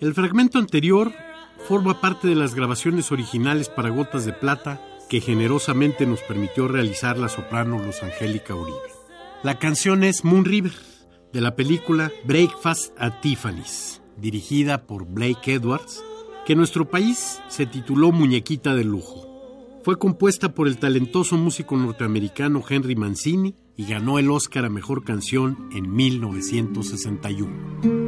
El fragmento anterior forma parte de las grabaciones originales para Gotas de Plata que generosamente nos permitió realizar la soprano Luz Angélica Uribe. La canción es Moon River, de la película Breakfast at Tiffany's, dirigida por Blake Edwards, que en nuestro país se tituló Muñequita de Lujo. Fue compuesta por el talentoso músico norteamericano Henry Mancini y ganó el Oscar a Mejor Canción en 1961.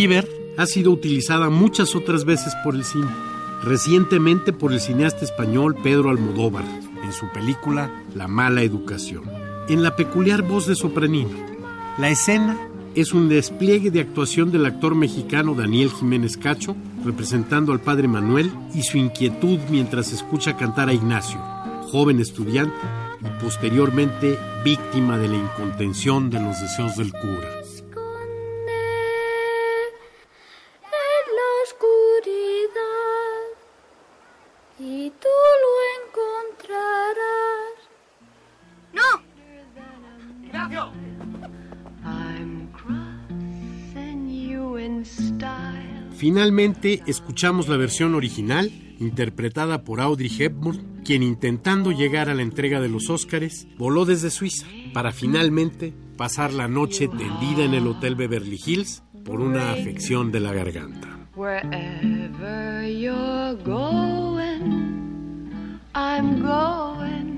River ha sido utilizada muchas otras veces por el cine, recientemente por el cineasta español Pedro Almodóvar, en su película La mala educación. En la peculiar voz de sopranino, la escena es un despliegue de actuación del actor mexicano Daniel Jiménez Cacho, representando al padre Manuel y su inquietud mientras escucha cantar a Ignacio, joven estudiante y posteriormente víctima de la incontención de los deseos del cura. I'm crossing you in style. Finalmente escuchamos la versión original, interpretada por Audrey Hepburn, quien intentando llegar a la entrega de los Óscares, voló desde Suiza para finalmente pasar la noche tendida en el Hotel Beverly Hills por una afección de la garganta. Wherever you're going, I'm going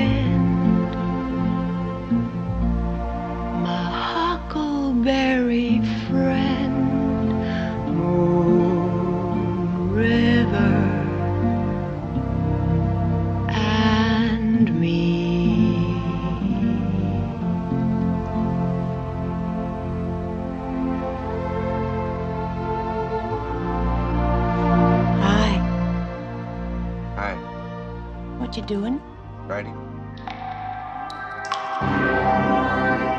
Huckleberry friend, Moon River, and me. Hi, Hi, what you doing? writing.